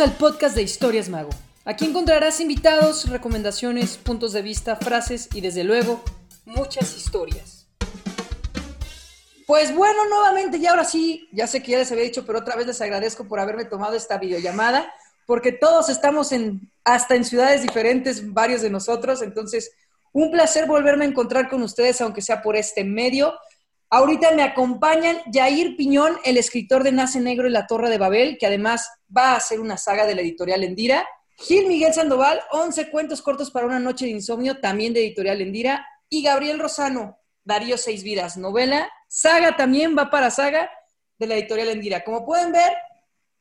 Al podcast de Historias Mago. Aquí encontrarás invitados, recomendaciones, puntos de vista, frases y desde luego muchas historias. Pues bueno, nuevamente y ahora sí, ya sé que ya les había dicho, pero otra vez les agradezco por haberme tomado esta videollamada, porque todos estamos en hasta en ciudades diferentes, varios de nosotros, entonces un placer volverme a encontrar con ustedes, aunque sea por este medio. Ahorita me acompañan Jair Piñón, el escritor de Nace Negro y la Torre de Babel, que además va a hacer una saga de la editorial Endira. Gil Miguel Sandoval, 11 cuentos cortos para una noche de insomnio, también de editorial Endira. Y Gabriel Rosano, Darío Seis Vidas, novela. Saga también va para saga de la editorial Endira. Como pueden ver,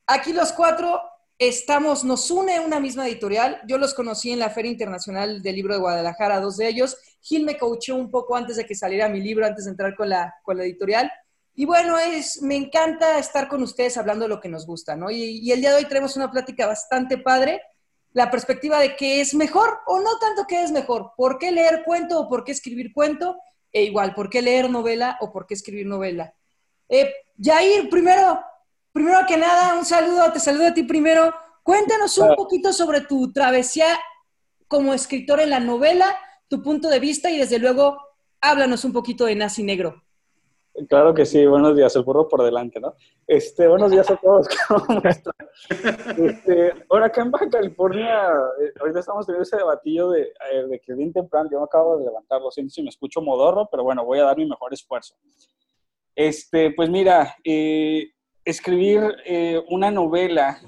aquí los cuatro estamos, nos une una misma editorial. Yo los conocí en la Feria Internacional del Libro de Guadalajara, dos de ellos. Gil me coachó un poco antes de que saliera mi libro, antes de entrar con la, con la editorial. Y bueno, es, me encanta estar con ustedes hablando de lo que nos gusta, ¿no? Y, y, el día de hoy tenemos una plática bastante padre, la perspectiva de qué es mejor o no tanto qué es mejor, por qué leer cuento o por qué escribir cuento, e igual, por qué leer novela o por qué escribir novela. Eh, Jair, primero, primero que nada, un saludo, te saludo a ti primero. Cuéntanos un poquito sobre tu travesía como escritor en la novela, tu punto de vista y desde luego háblanos un poquito de Nazi Negro. Claro que sí, buenos días, el burro por delante, ¿no? Este, buenos días a todos, ¿cómo están? Este, ahora acá en Baja California, eh, ahorita estamos teniendo ese debatillo de, eh, de que bien temprano, yo me acabo de levantar, lo siento si me escucho modorro, pero bueno, voy a dar mi mejor esfuerzo. Este, pues mira, eh, escribir eh, una novela,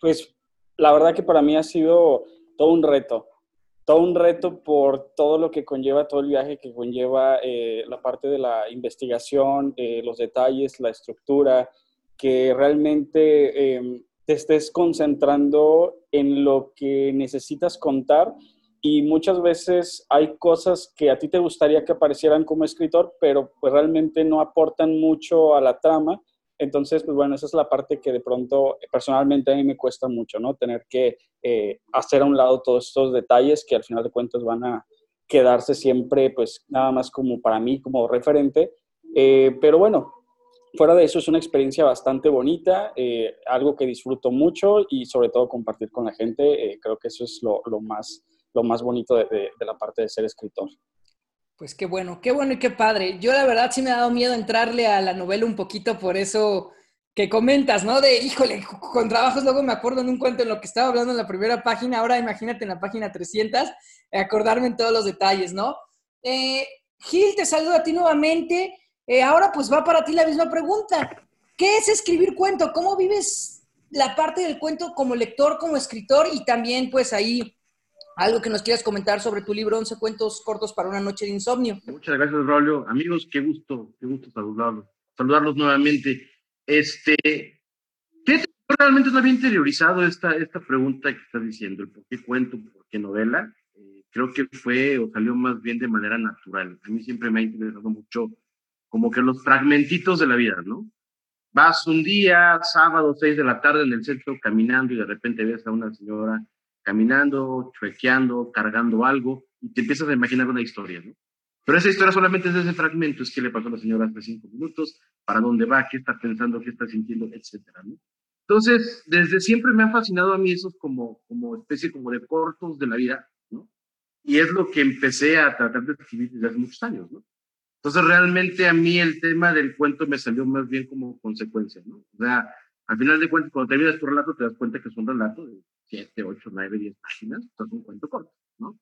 pues la verdad que para mí ha sido todo un reto, todo un reto por todo lo que conlleva, todo el viaje que conlleva eh, la parte de la investigación, eh, los detalles, la estructura, que realmente em, te estés concentrando en lo que necesitas contar. Y muchas veces hay cosas que a ti te gustaría que aparecieran como escritor, pero pues realmente no aportan mucho a la trama entonces, pues bueno, esa es la parte que de pronto personalmente a mí me cuesta mucho, ¿no? Tener que eh, hacer a un lado todos estos detalles que al final de cuentas van a quedarse siempre, pues nada más como para mí, como referente. Eh, pero bueno, fuera de eso es una experiencia bastante bonita, eh, algo que disfruto mucho y sobre todo compartir con la gente. creo que eso es lo, lo, más, lo más bonito de, de, de la parte de ser escritor. Pues qué bueno, qué bueno y qué padre. Yo la verdad sí me ha dado miedo entrarle a la novela un poquito por eso que comentas, ¿no? De, híjole, con trabajos luego me acuerdo en un cuento en lo que estaba hablando en la primera página, ahora imagínate en la página 300, acordarme en todos los detalles, ¿no? Eh, Gil, te saludo a ti nuevamente. Eh, ahora pues va para ti la misma pregunta. ¿Qué es escribir cuento? ¿Cómo vives la parte del cuento como lector, como escritor y también pues ahí algo que nos quieras comentar sobre tu libro 11 cuentos cortos para una noche de insomnio. Muchas gracias, Braulio. Amigos, qué gusto, qué gusto saludarlos, saludarlos nuevamente. Este, realmente no había interiorizado esta, esta pregunta que estás diciendo, el por qué cuento, por qué novela. Eh, creo que fue o salió más bien de manera natural. A mí siempre me ha interesado mucho como que los fragmentitos de la vida, ¿no? Vas un día, sábado, seis de la tarde en el centro caminando y de repente ves a una señora caminando, chuequeando, cargando algo, y te empiezas a imaginar una historia, ¿no? Pero esa historia solamente es ese fragmento, es qué le pasó a la señora hace cinco minutos, para dónde va, qué está pensando, qué está sintiendo, etcétera, ¿no? Entonces, desde siempre me ha fascinado a mí esos como, como especie como de cortos de la vida, ¿no? Y es lo que empecé a tratar de escribir desde hace muchos años, ¿no? Entonces, realmente a mí el tema del cuento me salió más bien como consecuencia, ¿no? O sea, al final de cuentas, cuando terminas tu relato, te das cuenta que es un relato de 7, 8, 9, 10 páginas, entonces un cuento corto, ¿no?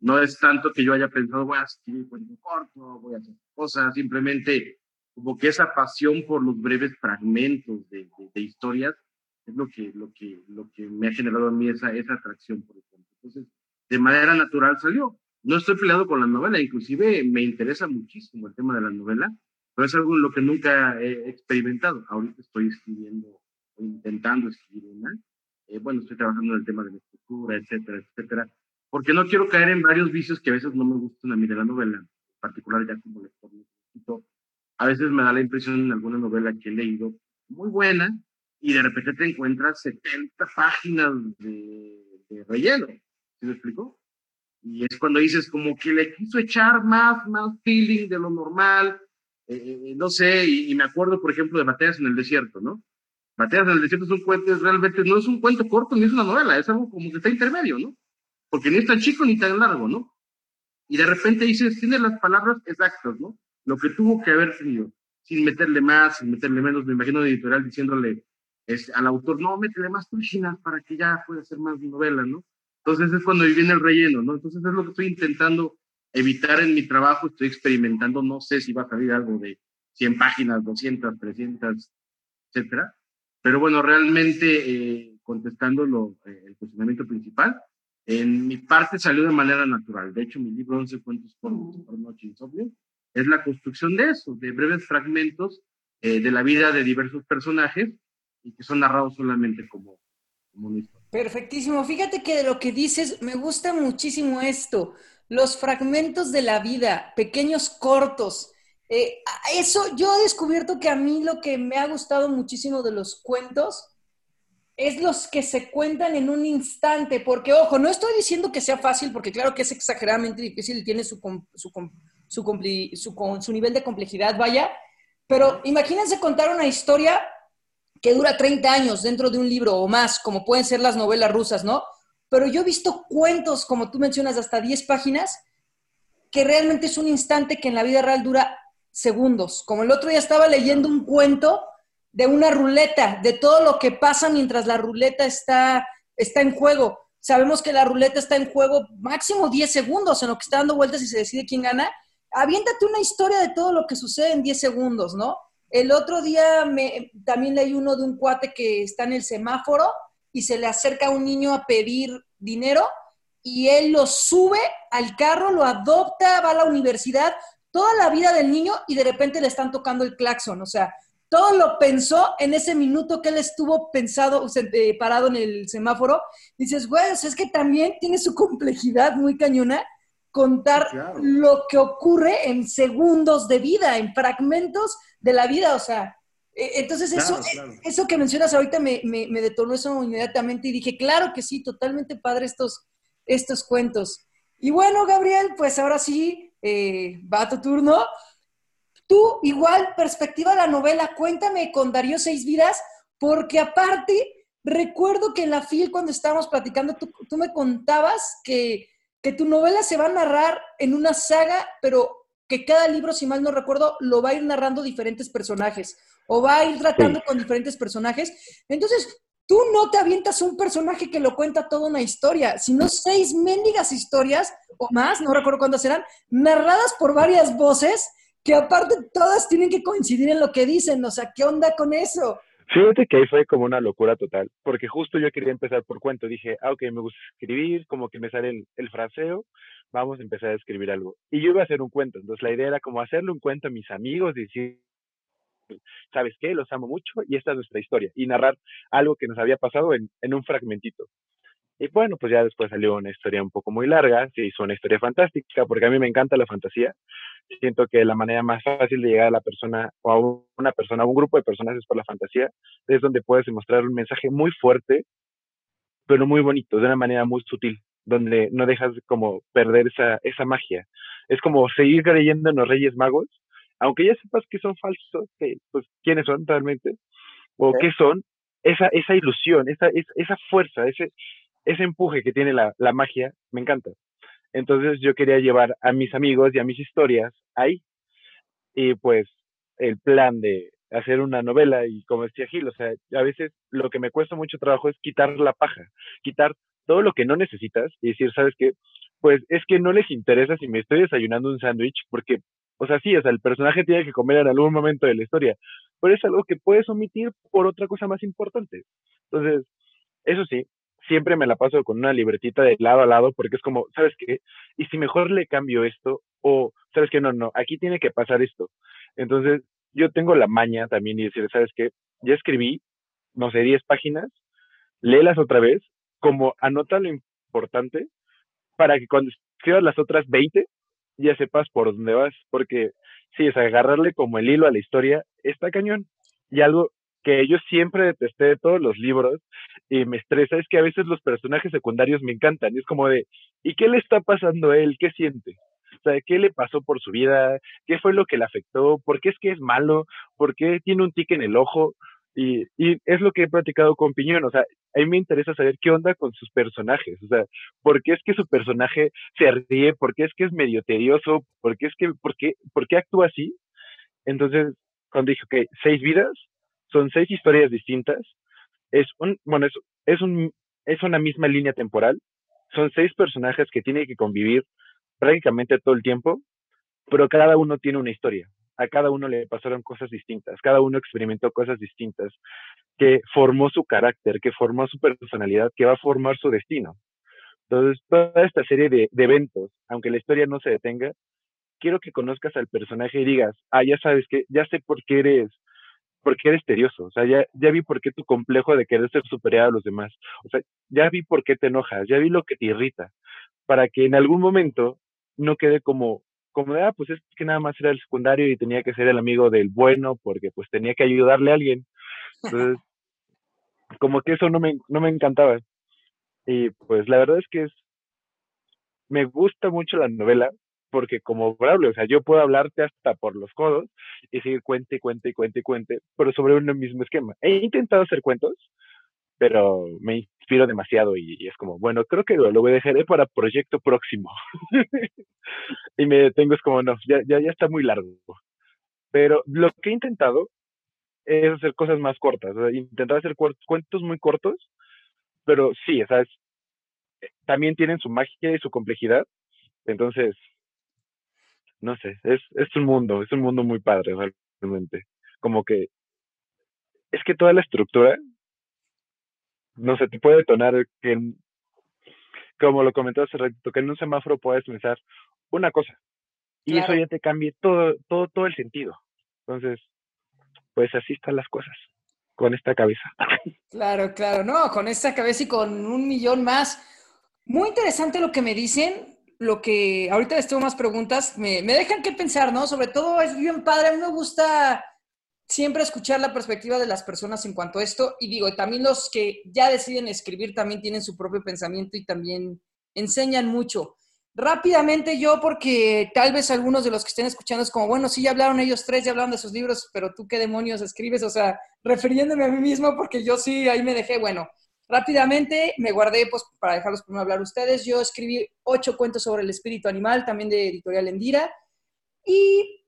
No es tanto que yo haya pensado, voy a escribir un cuento corto, voy a hacer cosas, simplemente como que esa pasión por los breves fragmentos de, de, de historias es lo que, lo, que, lo que me ha generado a mí esa, esa atracción por el cuento. Entonces, de manera natural salió. No estoy peleado con la novela, inclusive me interesa muchísimo el tema de la novela, pero es algo en lo que nunca he experimentado. Ahorita estoy escribiendo, intentando escribir una. Eh, bueno, estoy trabajando en el tema de la escritura, etcétera, etcétera, porque no quiero caer en varios vicios que a veces no me gustan a mí de la novela, en particular ya como lector. A veces me da la impresión en alguna novela que he leído muy buena y de repente te encuentras 70 páginas de, de relleno. ¿Sí me explico? Y es cuando dices como que le quiso echar más, más feeling de lo normal, eh, no sé, y, y, me acuerdo, por ejemplo, de Batallas en el Desierto, ¿no? Bateas del Desierto es un cuento, realmente no es un cuento corto ni es una novela, es algo como que está intermedio, ¿no? Porque ni es tan chico ni tan largo, ¿no? Y de repente dices, tiene las palabras exactas, ¿no? Lo que tuvo que haber tenido, sin meterle más, sin meterle menos, me imagino de editorial diciéndole al autor, no, métele más páginas para que ya pueda hacer más novela, ¿no? Entonces es cuando viene el relleno, ¿no? Entonces es lo que estoy intentando evitar en mi trabajo, estoy experimentando, no sé si va a salir algo de 100 páginas, 200, 300, etcétera. Pero bueno, realmente eh, contestando lo, eh, el cuestionamiento principal, en mi parte salió de manera natural. De hecho, mi libro 11 cuentos por, por noche insomnio es la construcción de eso, de breves fragmentos eh, de la vida de diversos personajes y que son narrados solamente como, como una historia. Perfectísimo. Fíjate que de lo que dices, me gusta muchísimo esto. Los fragmentos de la vida, pequeños cortos. Eh, eso, yo he descubierto que a mí lo que me ha gustado muchísimo de los cuentos es los que se cuentan en un instante, porque ojo, no estoy diciendo que sea fácil, porque claro que es exageradamente difícil y tiene su, su, su, su nivel de complejidad, vaya, pero imagínense contar una historia que dura 30 años dentro de un libro o más, como pueden ser las novelas rusas, ¿no? Pero yo he visto cuentos, como tú mencionas, hasta 10 páginas, que realmente es un instante que en la vida real dura segundos. Como el otro día estaba leyendo un cuento de una ruleta, de todo lo que pasa mientras la ruleta está, está en juego. Sabemos que la ruleta está en juego máximo 10 segundos en lo que está dando vueltas y se decide quién gana. Aviéntate una historia de todo lo que sucede en 10 segundos, ¿no? El otro día me, también leí uno de un cuate que está en el semáforo y se le acerca a un niño a pedir dinero y él lo sube al carro, lo adopta, va a la universidad, toda la vida del niño y de repente le están tocando el claxon. O sea, todo lo pensó en ese minuto que él estuvo pensado, eh, parado en el semáforo. Dices, güey, es que también tiene su complejidad muy cañona contar lo que ocurre en segundos de vida, en fragmentos de la vida, o sea, e, entonces eso, eso que mencionas ahorita me, me, me, detonó eso inmediatamente y dije, claro que sí, totalmente padre estos, estos cuentos. Y bueno, Gabriel, pues ahora sí, eh, va tu turno. Tú, igual, perspectiva de la novela, cuéntame con Darío Seis Vidas, porque aparte, recuerdo que en la FIL, cuando estábamos platicando, tú, tú me contabas que que tu novela se va a narrar en una saga, pero que cada libro, si mal no recuerdo, lo va a ir narrando diferentes personajes o va a ir tratando con diferentes personajes. Entonces, tú no te avientas un personaje que lo cuenta toda una historia, sino seis mendigas historias o más, no recuerdo cuántas serán, narradas por varias voces que aparte todas tienen que coincidir en lo que dicen. O sea, ¿qué onda con eso? Fíjate que ahí fue como una locura total, porque justo yo quería empezar por cuento. Dije, ah, ok, me gusta escribir, como que me sale el, fraseo, vamos a empezar a escribir algo. Y yo iba a hacer un cuento, entonces la idea era como hacerle un cuento a mis amigos decir, ¿sabes qué? Los amo mucho y esta es nuestra historia. Y narrar algo que nos había pasado en, un fragmentito. Y bueno, pues ya después salió una historia un poco muy larga, se hizo una historia fantástica, porque a mí me encanta la fantasía. Siento que la manera más fácil de llegar a la persona o a una persona, a un grupo de personas es por la fantasía. Es donde puedes demostrar un mensaje muy fuerte, pero muy bonito, de una manera muy sutil, donde no dejas como perder esa, esa magia. Es como seguir creyendo en los Reyes Magos, aunque ya sepas que son falsos, que, pues quiénes son realmente, o qué son, esa, esa ilusión, esa, esa fuerza, ese, ese empuje que tiene la, la magia me encanta. Entonces yo quería llevar a mis amigos y a mis historias ahí. Y pues el plan de hacer una novela y como decía Gil, o sea, a veces lo que me cuesta mucho trabajo es quitar la paja, quitar todo lo que no necesitas y decir, ¿sabes qué? Pues es que no les interesa si me estoy desayunando un sándwich porque, o sea, sí, o sea, el personaje tiene que comer en algún momento de la historia, pero es algo que puedes omitir por otra cosa más importante. Entonces, eso sí, siempre me la paso con una libretita de lado a lado porque es como, ¿sabes qué? Y si mejor le cambio esto o, ¿sabes qué? No, no, aquí tiene que pasar esto. Entonces, yo tengo la maña también y decir, ¿sabes qué? Ya escribí, no sé, 10 páginas, léelas otra vez, como anota lo importante para que cuando escribas las otras 20 ya sepas por dónde vas, porque sí, es agarrarle como el hilo a la historia, está cañón. Y algo que yo siempre detesté de todos los libros y me estresa es que a veces los personajes secundarios me encantan. Y es como de, ¿y qué le está pasando a él? ¿Qué siente? O sea, ¿qué le pasó por su vida? ¿Qué fue lo que le afectó? ¿Por qué es que es malo? ¿Por qué tiene un tic en el ojo? Y, y es lo que he platicado con Piñón, o sea, a mí me interesa saber qué onda con sus personajes, o sea, por qué es que su personaje se ríe, por qué es que es medio tedioso, por qué es que, por por qué actúa así. Entonces, cuando dije, ok, seis vidas, son seis historias distintas, es un, bueno, es, es un, es una misma línea temporal, son seis personajes que tienen que convivir prácticamente todo el tiempo, pero cada uno tiene una historia. A cada uno le pasaron cosas distintas, cada uno experimentó cosas distintas, que formó su carácter, que formó su personalidad, que va a formar su destino. Entonces, toda esta serie de, eventos, aunque la historia no se detenga, quiero que conozcas al personaje y digas, ah, ya sabes que, ya sé por qué eres, por qué eres tedioso, o sea, ya, ya vi por qué tu complejo de querer ser superior a los demás, o sea, ya vi por qué te enojas, ya vi lo que te irrita, para que en algún momento no quede como, como de, ah, pues es que nada más era el secundario y tenía que ser el amigo del bueno porque pues tenía que ayudarle a alguien. Entonces, como que eso no me, no me encantaba. Y pues la verdad es que es, me gusta mucho la novela porque como Braulio, o sea, yo puedo hablarte hasta por los codos y seguir cuente, cuente, cuente, cuente, pero sobre un mismo esquema. He intentado hacer cuentos, pero me inspiro demasiado y, es como, bueno, creo que lo, lo dejaré para proyecto próximo. y me detengo, es como, no, ya, ya, ya está muy largo. Pero lo que he intentado es hacer cosas más cortas, o sea, intentar hacer cuentos muy cortos, pero sí, o sea, eh, también tienen su magia y su complejidad, entonces, no sé, es, es un mundo, es un mundo muy padre realmente, como que es que toda la estructura no sé, te puede detonar que, como lo comentó hace ratito, que en un semáforo puedes pensar una cosa y eso ya te cambie todo, todo, todo el sentido. Entonces, pues así están las cosas con esta cabeza. Claro, claro, no, con esta cabeza y con un millón más. Muy interesante lo que me dicen, lo que ahorita les tengo más preguntas, me, me dejan que pensar, ¿no? Sobre todo es bien padre, a mí me gusta siempre escuchar la perspectiva de las personas en cuanto a esto. Y digo, también los que ya deciden escribir también tienen su propio pensamiento y también enseñan mucho. Rápidamente yo, porque tal vez algunos de los que estén escuchando es como, bueno, sí, ya hablaron ellos tres, ya hablaron de sus libros, pero tú qué demonios escribes, o sea, refiriéndome a mí mismo, porque yo sí, ahí me dejé, bueno, rápidamente me guardé, pues, para dejarlos primero hablar ustedes, yo escribí ocho cuentos sobre el espíritu animal, también de Editorial Endira, y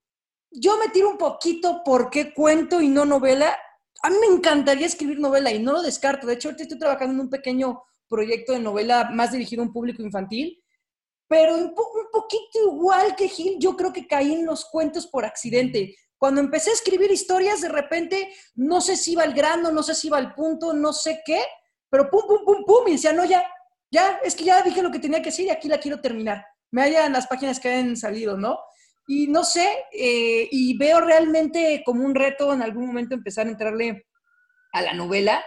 yo me tiro un poquito por qué cuento y no novela. A mí me encantaría escribir novela y no lo descarto. De hecho, ahorita estoy trabajando en un pequeño proyecto de novela más dirigido a un público infantil, pero un, poquito igual que Gil, yo creo que caí en los cuentos por accidente. Cuando empecé a escribir historias, de repente, no sé si iba al grano, no sé si iba al punto, no sé qué, pero pum, pum, pum, pum, y decía, no, ya, ya, es que ya dije lo que tenía que decir y aquí la quiero terminar. Me hallan las páginas que han salido, ¿no? Y no sé, eh, y veo realmente como un reto en algún momento empezar a entrarle a la novela.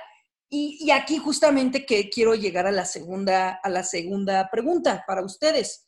Y, aquí justamente que quiero llegar a la segunda, a la segunda pregunta para ustedes.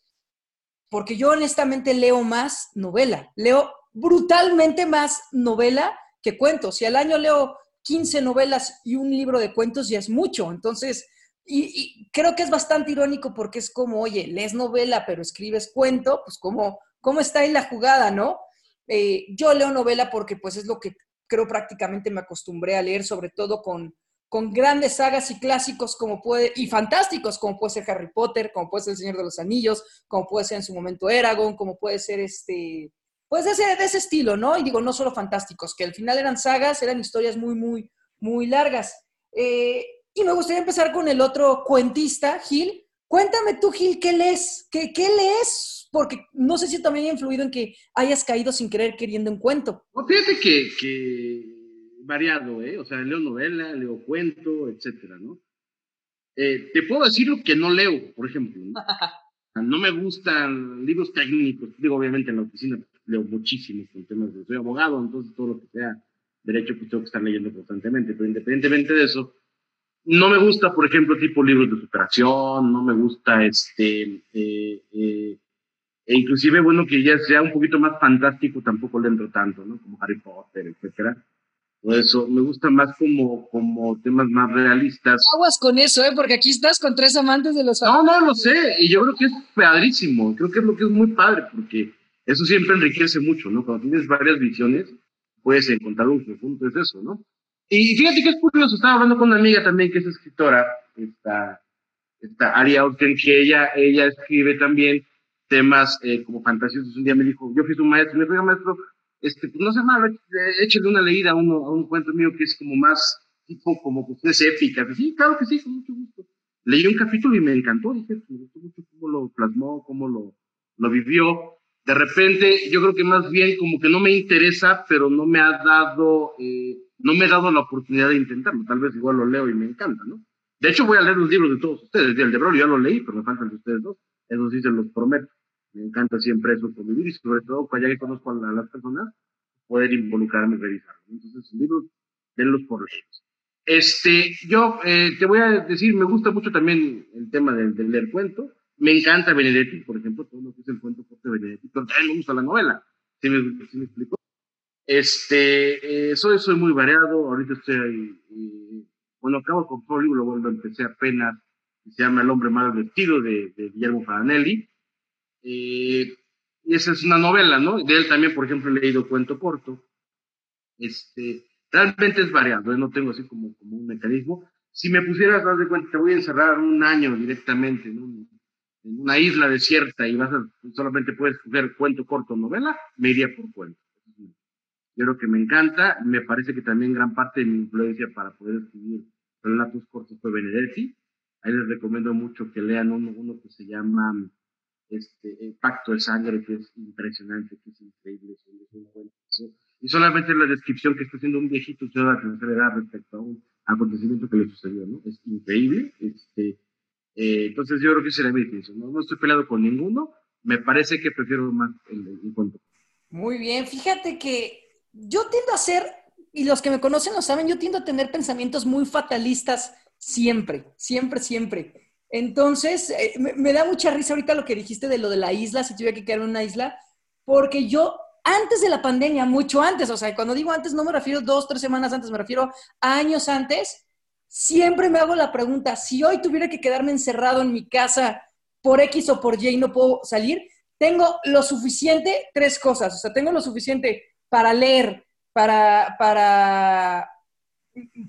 Porque yo honestamente leo más novela, leo brutalmente más novela que cuentos. Si al año leo 15 novelas y un libro de cuentos ya es mucho. Entonces, y, y, creo que es bastante irónico porque es como, oye, lees novela pero escribes cuento, pues como cómo está ahí la jugada, ¿no? Eh, yo leo novela porque pues es lo que creo prácticamente me acostumbré a leer, sobre todo con, con grandes sagas y clásicos como puede, y fantásticos como puede ser Harry Potter, como puede ser El Señor de los Anillos, como puede ser en su momento Eragon, como puede ser este, pues de ese, de ese estilo, ¿no? Y digo, no solo fantásticos, que al final eran sagas, eran historias muy, muy, muy largas. Eh, y me gustaría empezar con el otro cuentista, Gil. Cuéntame tú, Gil, ¿qué lees? ¿Qué, qué lees porque no sé si también ha influido en que hayas caído sin querer queriendo un cuento. fíjate que, que variado, ¿eh? O sea, leo novela, leo cuento, etcétera, ¿no? Eh, te puedo decir lo que no leo, por ejemplo. ¿no? me gustan libros técnicos. Digo, obviamente en la oficina leo muchísimos con temas de... Soy abogado, entonces todo lo que sea derecho, pues tengo que estar leyendo constantemente. Pero independientemente de eso, no me gusta, por ejemplo, tipo libros de superación, no me gusta este... Eh, eh, e inclusive, bueno, que ya sea un poquito más fantástico, tampoco le entro tanto, ¿no? Como Harry Potter, etcétera. Por eso me gusta más como, como temas más realistas. Aguas con eso, ¿eh? Porque aquí estás con tres amantes de los... No, no, lo sé. Y yo creo que es padrísimo. Creo que es lo que es muy padre, porque eso siempre enriquece mucho, ¿no? Cuando tienes varias visiones, puedes encontrar un conjunto, es eso, ¿no? Y fíjate que es curioso, estaba hablando con una amiga también que es escritora, esta, esta Aria Orten, que ella, ella escribe también temas eh, como fantasiosos. Un día me dijo, yo fui su maestro, me dijo, maestro, este, pues no sé malo, échale una leída a, uno, a un cuento mío que es como más tipo, como cuestiones épicas. Sí, claro que sí, con mucho gusto. Leí un capítulo y me encantó, dije, me gustó mucho cómo lo plasmó, cómo lo, lo vivió. De repente, yo creo que más bien como que no me interesa, pero no me ha dado, eh, no me ha dado la oportunidad de intentarlo. Tal vez igual lo leo y me encanta, ¿no? De hecho, voy a leer los libros de todos ustedes. El de Brolio ya lo leí, pero me faltan de ustedes dos. Eso sí se los prometo. Me encanta siempre eso por vivir y sobre todo, ya que conozco a, las personas, poder involucrarme y revisarlo. Entonces, los libros, denlos por leídos. Este, yo eh, te voy a decir, me gusta mucho también el tema del, leer cuento. Me encanta Benedetti, por ejemplo, todo lo que es el cuento de Benedetti, pero también me gusta la novela. ¿Sí me, me explico? Este, eh, soy, soy muy variado. Ahorita estoy, eh, bueno, acabo de comprar un libro, lo empecé apenas, se llama El hombre mal vestido de, de Guillermo Fadanelli. y esa es una novela, ¿no? De él también, por ejemplo, he leído cuento corto. Este, Realmente es variado, no tengo así como, como un mecanismo. Si me pusieras, haz de cuenta, te voy a encerrar un año directamente en, una isla desierta y vas a, solamente puedes ver cuento corto novela, me iría por cuento. Yo creo que me encanta, me parece que también gran parte de mi influencia para poder escribir relatos cortos fue Benedetti. Ahí les recomiendo mucho que lean uno, uno que se llama este, Pacto de Sangre, que es impresionante, que es increíble. Es un buen, y solamente la descripción que está haciendo un viejito de la tercera edad respecto a un acontecimiento que le sucedió, ¿no? Es increíble. Este, eh, entonces yo creo que será mi pienso, ¿no? No estoy peleado con ninguno, me parece que prefiero más el, el cuento. Muy bien, fíjate que yo tiendo a ser, y los que me conocen lo saben, yo tiendo a tener pensamientos muy fatalistas siempre, siempre, siempre. Entonces, eh, me, da mucha risa ahorita lo que dijiste de lo de la isla, si tuviera que quedar en una isla, porque yo antes de la pandemia, mucho antes, o sea, cuando digo antes no me refiero dos, tres semanas antes, me refiero a años antes, siempre me hago la pregunta, si hoy tuviera que quedarme encerrado en mi casa por X o por Y y no puedo salir, tengo lo suficiente, tres cosas, o sea, tengo lo suficiente para leer, para, para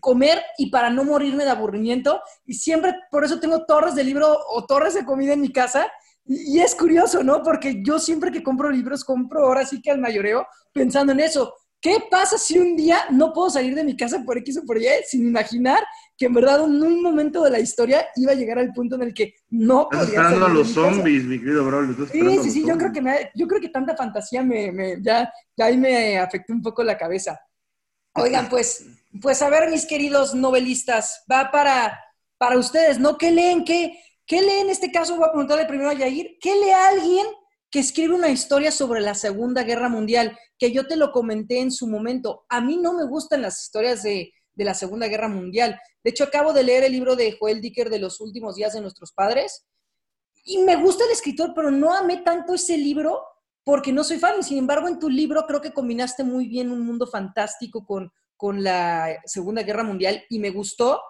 comer y para no morirme de aburrimiento. Y siempre, por eso tengo torres de libro o torres de comida en mi casa y, es curioso, ¿no? Porque yo siempre que compro libros, compro ahora sí que al mayoreo pensando en eso. ¿Qué pasa si un día no puedo salir de mi casa por X o por Y sin imaginar que en verdad en un momento de la historia iba a llegar al punto en el que no podía Estás esperando a los zombies, mi querido bro. Sí, sí, sí, yo creo, que me, yo creo que tanta fantasía me, me, ya, ya ahí me afectó un poco la cabeza. Oigan, pues, pues a ver, mis queridos novelistas, va para, para ustedes, ¿no? ¿Qué leen? ¿Qué, ¿Qué lee en este caso? Voy a preguntarle primero a Yair. ¿Qué lee alguien que escribe una historia sobre la Segunda Guerra Mundial? Que yo te lo comenté en su momento. A mí no me gustan las historias de, la Segunda Guerra Mundial. De hecho, acabo de leer el libro de Joel Dicker de los últimos días de nuestros padres. Y me gusta el escritor, pero no amé tanto ese libro porque no soy fan. Sin embargo, en tu libro creo que combinaste muy bien un mundo fantástico con, con la Segunda Guerra Mundial y me gustó.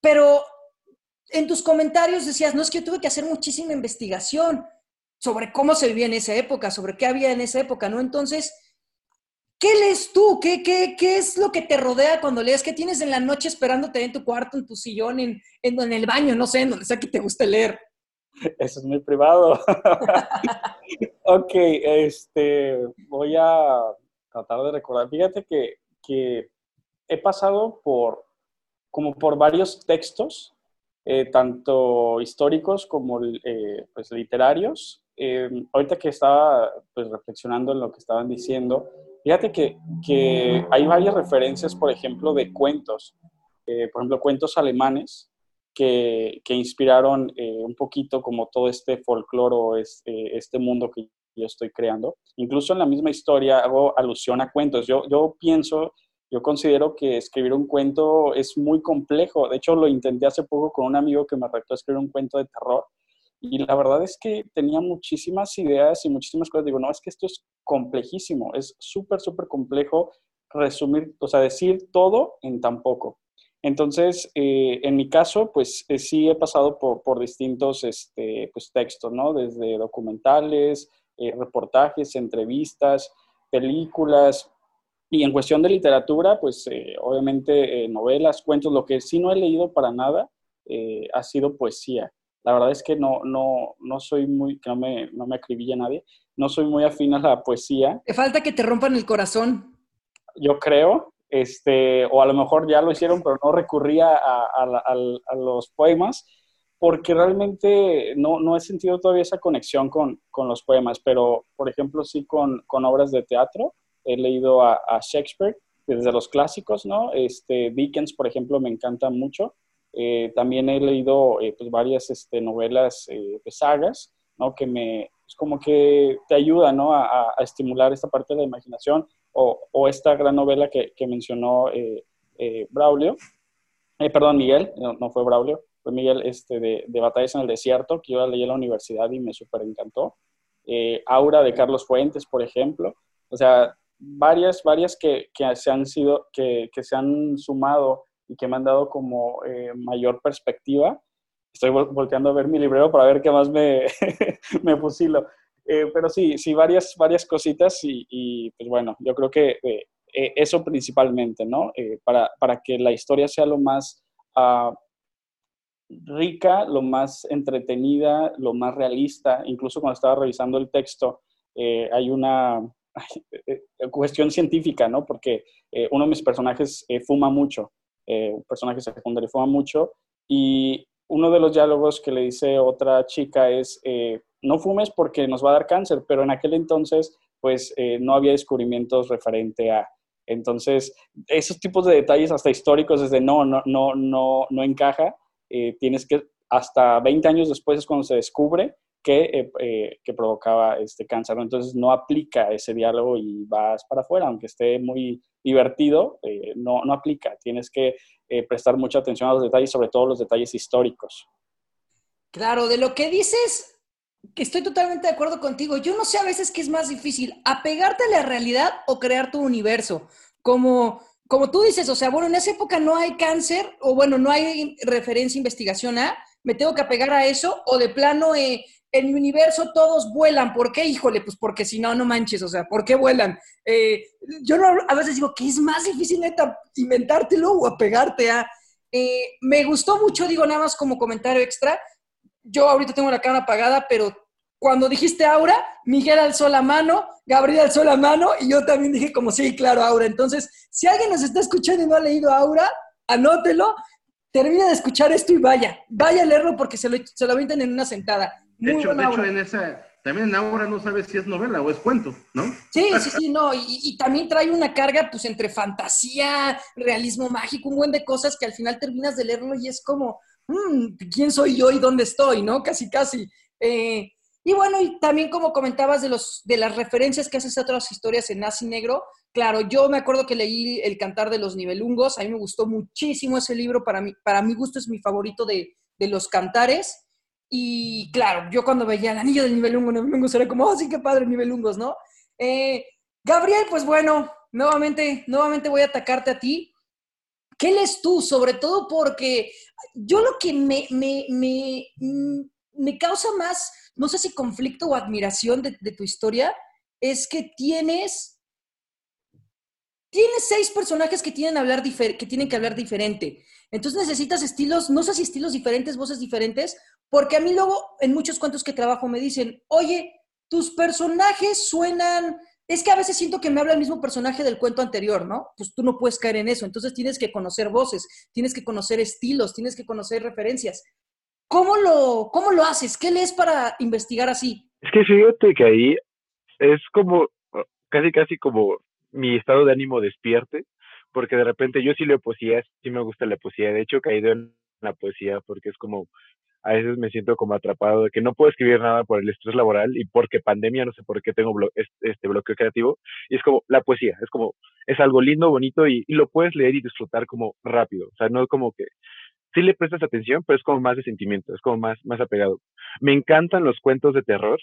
Pero en tus comentarios decías, no es que yo tuve que hacer muchísima investigación sobre cómo se vivía en esa época, sobre qué había en esa época, ¿no? Entonces, ¿qué lees tú? ¿Qué, qué, qué es lo que te rodea cuando lees? ¿Qué tienes en la noche esperándote en tu cuarto, en tu sillón, en, en, el baño, no sé, en donde sea que te guste leer? Eso es muy privado. ok, este, voy a tratar de recordar. Fíjate que, que he pasado por, como por varios textos eh, tanto históricos como eh, pues, literarios. Eh, ahorita que estaba pues, reflexionando en lo que estaban diciendo, fíjate que, que hay varias referencias, por ejemplo, de cuentos, por ejemplo, cuentos alemanes que, que inspiraron un poquito como todo este folclore este, este mundo que yo estoy creando. Incluso en la misma historia hago alusión a cuentos. Yo, yo pienso yo considero que escribir un cuento es muy complejo. De hecho, lo intenté hace poco con un amigo que me retó a escribir un cuento de terror. Y la verdad es que tenía muchísimas ideas y muchísimas cosas. Digo, no, es que esto es complejísimo. Es súper, súper complejo resumir, o sea, decir todo en tan poco. Entonces, eh, en mi caso, pues eh, sí he pasado por, por distintos este, pues, textos, ¿no? Desde documentales, eh, reportajes, entrevistas, películas, y en cuestión de literatura, pues eh, obviamente eh, novelas, cuentos, lo que sí no he leído para nada ha sido poesía. La verdad es que no, no, no soy muy, que no me, no me acribilla nadie, no soy muy afín a la poesía. Te falta que te rompan el corazón. Yo creo, este, o a lo mejor ya lo hicieron, pero no recurría a, a, los poemas, porque realmente no, no, he sentido todavía esa conexión con, con, los poemas, pero por ejemplo sí con, con obras de teatro he leído a, Shakespeare desde los clásicos, ¿no? Este, Dickens, por ejemplo, me encanta mucho. Eh, también he leído eh, pues, varias este, novelas eh, de sagas, ¿no? Que me, es pues, como que te ayuda, ¿no? A, estimular esta parte de la imaginación o, o esta gran novela que, mencionó Braulio, perdón, Miguel, no, fue Braulio, Miguel este, de, de, Batallas en el Desierto, que yo leí en la universidad y me súper encantó. Aura de Carlos Fuentes, por ejemplo. O sea, varias, varias que, que se han sido, que, que, se han sumado y que me han dado como eh, mayor perspectiva. Estoy volteando a ver mi librero para ver qué más me, me fusilo. Eh, pero sí, sí, varias, varias cositas y, pues bueno, yo creo que eh, eso principalmente, ¿no? para, para, que la historia sea lo más uh, rica, lo más entretenida, lo más realista. Incluso cuando estaba revisando el texto, hay una, eh, eh, cuestión científica, ¿no? Porque eh, uno de mis personajes fuma mucho, un personaje secundario fuma mucho, y uno de los diálogos que le dice otra chica es, no fumes porque nos va a dar cáncer, pero en aquel entonces, pues no había descubrimientos referente a... Entonces, esos tipos de detalles hasta históricos, desde no, no, no, no, no encaja, tienes que, hasta 20 años después es cuando se descubre que, eh, eh, que provocaba este cáncer. Entonces no aplica ese diálogo y vas para afuera, aunque esté muy divertido, eh, no, no aplica. Tienes que prestar mucha atención a los detalles, sobre todo los detalles históricos. Claro, de lo que dices, que estoy totalmente de acuerdo contigo. Yo no sé a veces qué es más difícil, apegarte a la realidad o crear tu universo. Como, como tú dices, o sea, bueno, en esa época no hay cáncer, o bueno, no hay referencia, investigación a, me tengo que apegar a eso, o de plano, eh, en mi universo todos vuelan. ¿Por qué? Híjole, pues porque si no, no manches, o sea, ¿por qué vuelan? Eh, yo a veces digo que es más difícil neta inventártelo o apegarte a... Eh, me gustó mucho, digo nada más como comentario extra, yo ahorita tengo la cámara apagada, pero cuando dijiste Aura, Miguel alzó la mano, Gabriel alzó la mano y yo también dije como sí, claro, Aura. Entonces, si alguien nos está escuchando y no ha leído Aura, anótelo, termina de escuchar esto y vaya, vaya a leerlo porque se lo, se lo avientan en una sentada. De hecho, de hecho en esa, también ahora no sabes si es novela o es cuento, ¿no? Sí, sí, sí, no, y, también trae una carga pues entre fantasía, realismo mágico, un buen de cosas que al final terminas de leerlo y es como, mm, ¿quién soy yo y dónde estoy, no? Casi, casi. Eh, y bueno, y también como comentabas de, los, de las referencias que haces a otras historias en Nazi Negro, claro, yo me acuerdo que leí El Cantar de los Nivelungos, a mí me gustó muchísimo ese libro, para mí, para mi gusto es mi favorito de, de los cantares. Y claro, yo cuando veía el anillo del nivelungo, nivelungos, era como, oh, sí, qué padre, nivelungos, ¿no? Eh, Gabriel, pues bueno, nuevamente, nuevamente voy a atacarte a ti. ¿Qué lees tú? Sobre todo porque yo lo que me, me, me, me causa más, no sé si conflicto o admiración de, tu historia, es que tienes, tienes seis personajes que tienen, hablar que tienen que hablar diferente. Entonces necesitas estilos, no sé si estilos diferentes, voces diferentes, porque a mí luego en muchos cuentos que trabajo me dicen, oye, tus personajes suenan, es que a veces siento que me habla el mismo personaje del cuento anterior, ¿no? Pues tú no puedes caer en eso, entonces tienes que conocer voces, tienes que conocer estilos, tienes que conocer referencias. ¿Cómo lo, cómo lo haces? ¿Qué lees para investigar así? Es que fíjate que ahí es como, casi, casi como mi estado de ánimo despierte, porque de repente yo sí leo poesía, sí me gusta la poesía, de hecho he caído en la poesía porque es como, a veces me siento como atrapado de que no puedo escribir nada por el estrés laboral y porque pandemia, no sé por qué tengo este bloqueo creativo, y es como la poesía, es como, es algo lindo, bonito y, lo puedes leer y disfrutar como rápido, o sea, no como que, sí le prestas atención, pero es como más de sentimiento, es como más, más apegado. Me encantan los cuentos de terror,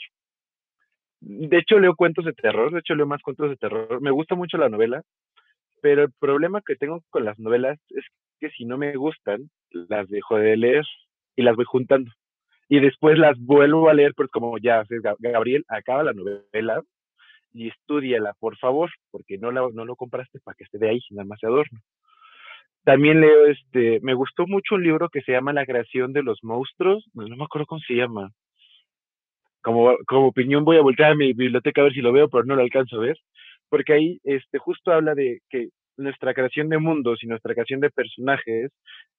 de hecho leo cuentos de terror, de hecho leo más cuentos de terror, me gusta mucho la novela, pero el problema que tengo con las novelas es que si no me gustan, las dejo de leer y las voy juntando. Y después las vuelvo a leer, pues como ya, Gabriel acaba la novela y estudiala, por favor, porque no, la, no lo compraste para que esté de ahí, nada más de adorno. También leo, este, me gustó mucho un libro que se llama La creación de los monstruos, no, me acuerdo cómo se llama. Como, como opinión voy a voltear a mi biblioteca a ver si lo veo, pero no lo alcanzo a ver, porque ahí este, justo habla de que nuestra creación de mundos y nuestra creación de personajes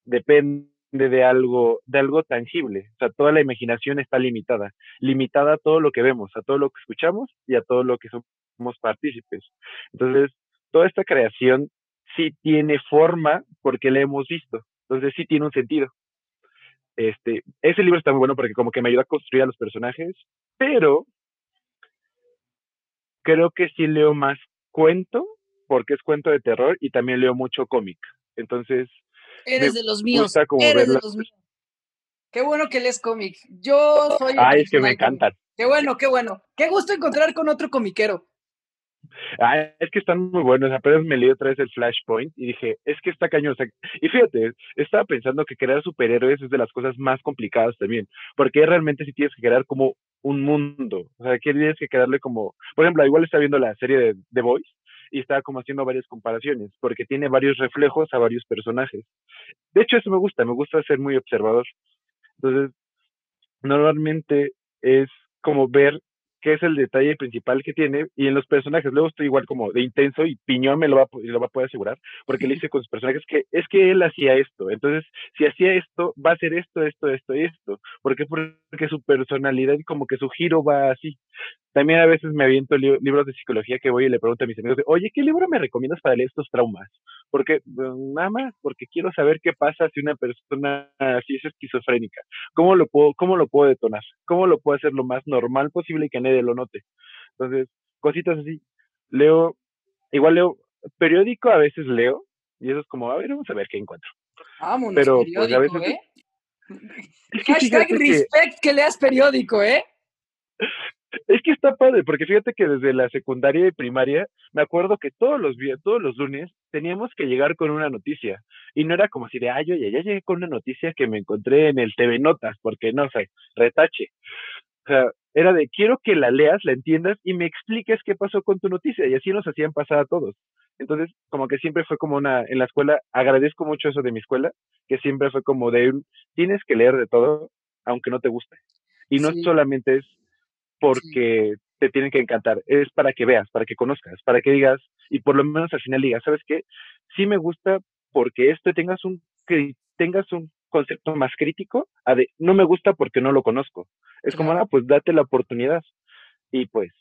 depende de algo, de algo tangible. O sea, toda la imaginación está limitada, limitada a todo lo que vemos, a todo lo que escuchamos y a todo lo que somos partícipes. Entonces, toda esta creación sí tiene forma porque la hemos visto. Entonces sí tiene un sentido. Este, ese libro está muy bueno porque como que me ayuda a construir a los personajes, pero creo que sí leo más cuento porque es cuento de terror y también leo mucho cómic. Entonces, eres de los míos. Eres de los míos. Qué bueno que lees cómic. Yo soy. Ay, es que me encantan. Qué bueno, qué bueno. Qué gusto encontrar con otro comiquero. Ah, es que están muy buenos. Apenas me leí otra vez el Flashpoint y dije, es que está cañón. y fíjate, estaba pensando que crear superhéroes es de las cosas más complicadas también, porque realmente si tienes que crear como un mundo. O sea, que tienes que crearle como, por ejemplo, igual está viendo la serie de The Voice y estaba como haciendo varias comparaciones, porque tiene varios reflejos a varios personajes. De hecho, eso me gusta, me gusta ser muy observador. Entonces, normalmente es como ver qué es el detalle principal que tiene y en los personajes. Luego estoy igual como de intenso y Piñón me lo va, lo va a poder asegurar porque le dice con sus personajes que es que él hacía esto. Entonces, si hacía esto, va a ser esto, esto, esto esto. porque Porque su personalidad y como que su giro va así. También a veces me aviento libros de psicología que voy y le pregunto a mis amigos, oye, ¿qué libro me recomiendas para leer estos traumas? Porque, nada más, porque quiero saber qué pasa si una persona así es esquizofrénica. ¿Cómo lo puedo, cómo lo puedo detonar? ¿Cómo lo puedo hacer lo más normal posible y que nadie lo note? Entonces, cositas así. Leo, igual leo, periódico a veces leo, y eso es como, a ver, vamos a ver qué encuentro. Vámonos, Pero, pues, a veces, ¿eh? Hashtag respect que leas periódico, ¿eh? Es que está padre, porque fíjate que desde la secundaria y primaria me acuerdo que todos los todos los lunes teníamos que llegar con una noticia. Y no era como si de, ay, oye, ya llegué con una noticia que me encontré en el TV Notas, porque no sé, retache. O sea, era de, quiero que la leas, la entiendas y me expliques qué pasó con tu noticia. Y así nos hacían pasar a todos. Entonces, como que siempre fue como una, en la escuela, agradezco mucho eso de mi escuela, que siempre fue como de, tienes que leer de todo, aunque no te guste. Y no solamente es porque te tienen que encantar, es para que veas, para que conozcas, para que digas, y por lo menos al final digas, ¿sabes qué? Sí me gusta porque esto tengas un, que tengas un concepto más crítico, a de, no me gusta porque no lo conozco. Es como, ah, pues date la oportunidad. Y pues,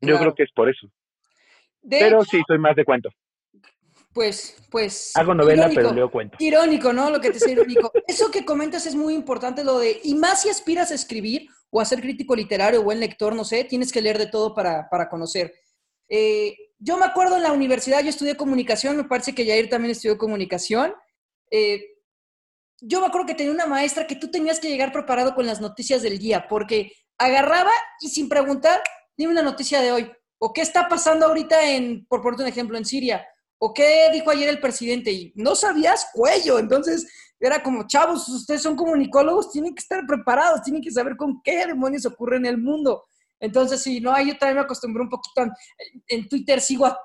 yo creo que es por eso. pero sí, soy más de cuento. Pues, pues. Hago novela, pero leo cuento. Irónico, ¿no? Lo que te decía irónico. Eso que comentas es muy importante, lo de, y más si aspiras a escribir o a ser crítico literario o buen lector, no sé, tienes que leer de todo para, para conocer. Eh, yo me acuerdo en la universidad, yo estudié comunicación, me parece que Jair también estudió comunicación. Eh, yo me acuerdo que tenía una maestra que tú tenías que llegar preparado con las noticias del día, porque agarraba y sin preguntar, dime una noticia de hoy. O qué está pasando ahorita en, por ponerte un ejemplo, en Siria ¿O qué dijo ayer el presidente? Y no sabías cuello. Entonces era como, chavos, ustedes son comunicólogos, tienen que estar preparados, tienen que saber con qué demonios ocurre en el mundo. Entonces, sí, no, yo también me acostumbré un poquito. En, Twitter sigo a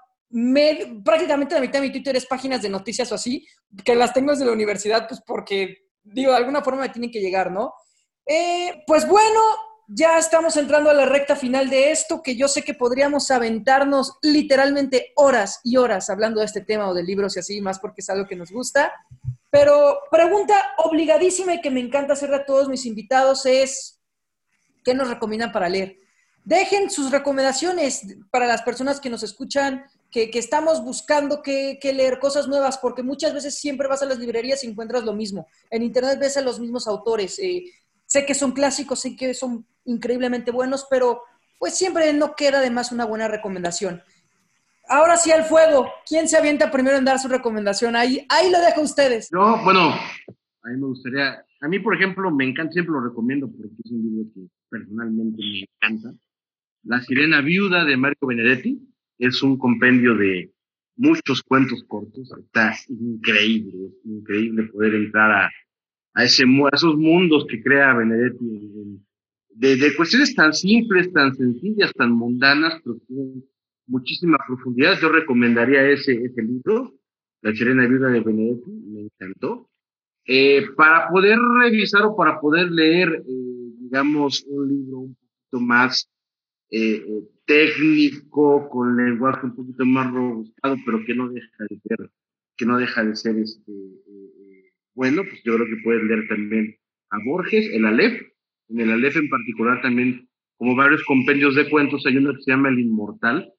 prácticamente la mitad de mi Twitter es páginas de noticias o así, que las tengo desde la universidad, pues porque, digo, de alguna forma me tienen que llegar, ¿no? Eh, pues bueno, ya estamos entrando a la recta final de esto, que yo sé que podríamos aventarnos literalmente horas y horas hablando de este tema o de libros y así, más porque es algo que nos gusta. Pero pregunta obligadísima y que me encanta hacerle a todos mis invitados es, ¿qué nos recomiendan para leer? Dejen sus recomendaciones para las personas que nos escuchan, que, estamos buscando que, leer cosas nuevas, porque muchas veces siempre vas a las librerías y encuentras lo mismo. En Internet ves a los mismos autores. Eh, sé que son clásicos, sé que son increíblemente buenos, pero pues siempre no queda de más una buena recomendación. Ahora sí al fuego. ¿Quién se avienta primero en dar su recomendación? Ahí, ahí lo dejo a ustedes. No, bueno, a mí me gustaría, a mí por ejemplo me encanta, siempre lo recomiendo porque es un libro que personalmente me encanta. La Sirena Viuda de Marco Benedetti es un compendio de muchos cuentos cortos. Está increíble, es increíble poder entrar a, a, ese, a esos mundos que crea Benedetti en, de, cuestiones tan simples, tan sencillas, tan mundanas, pero muchísima profundidad. Yo recomendaría ese, ese libro, La Serena Viuda de Benedetti, me encantó. Eh, para poder revisar o para poder leer, eh, digamos, un libro un poquito más eh, técnico, con lenguaje un poquito más robustado, pero que no deja de ser, que no deja de ser este, bueno, pues yo creo que pueden leer también a Borges, el Aleph, en el Aleph en particular también, como varios compendios de cuentos, hay uno que se llama El Inmortal,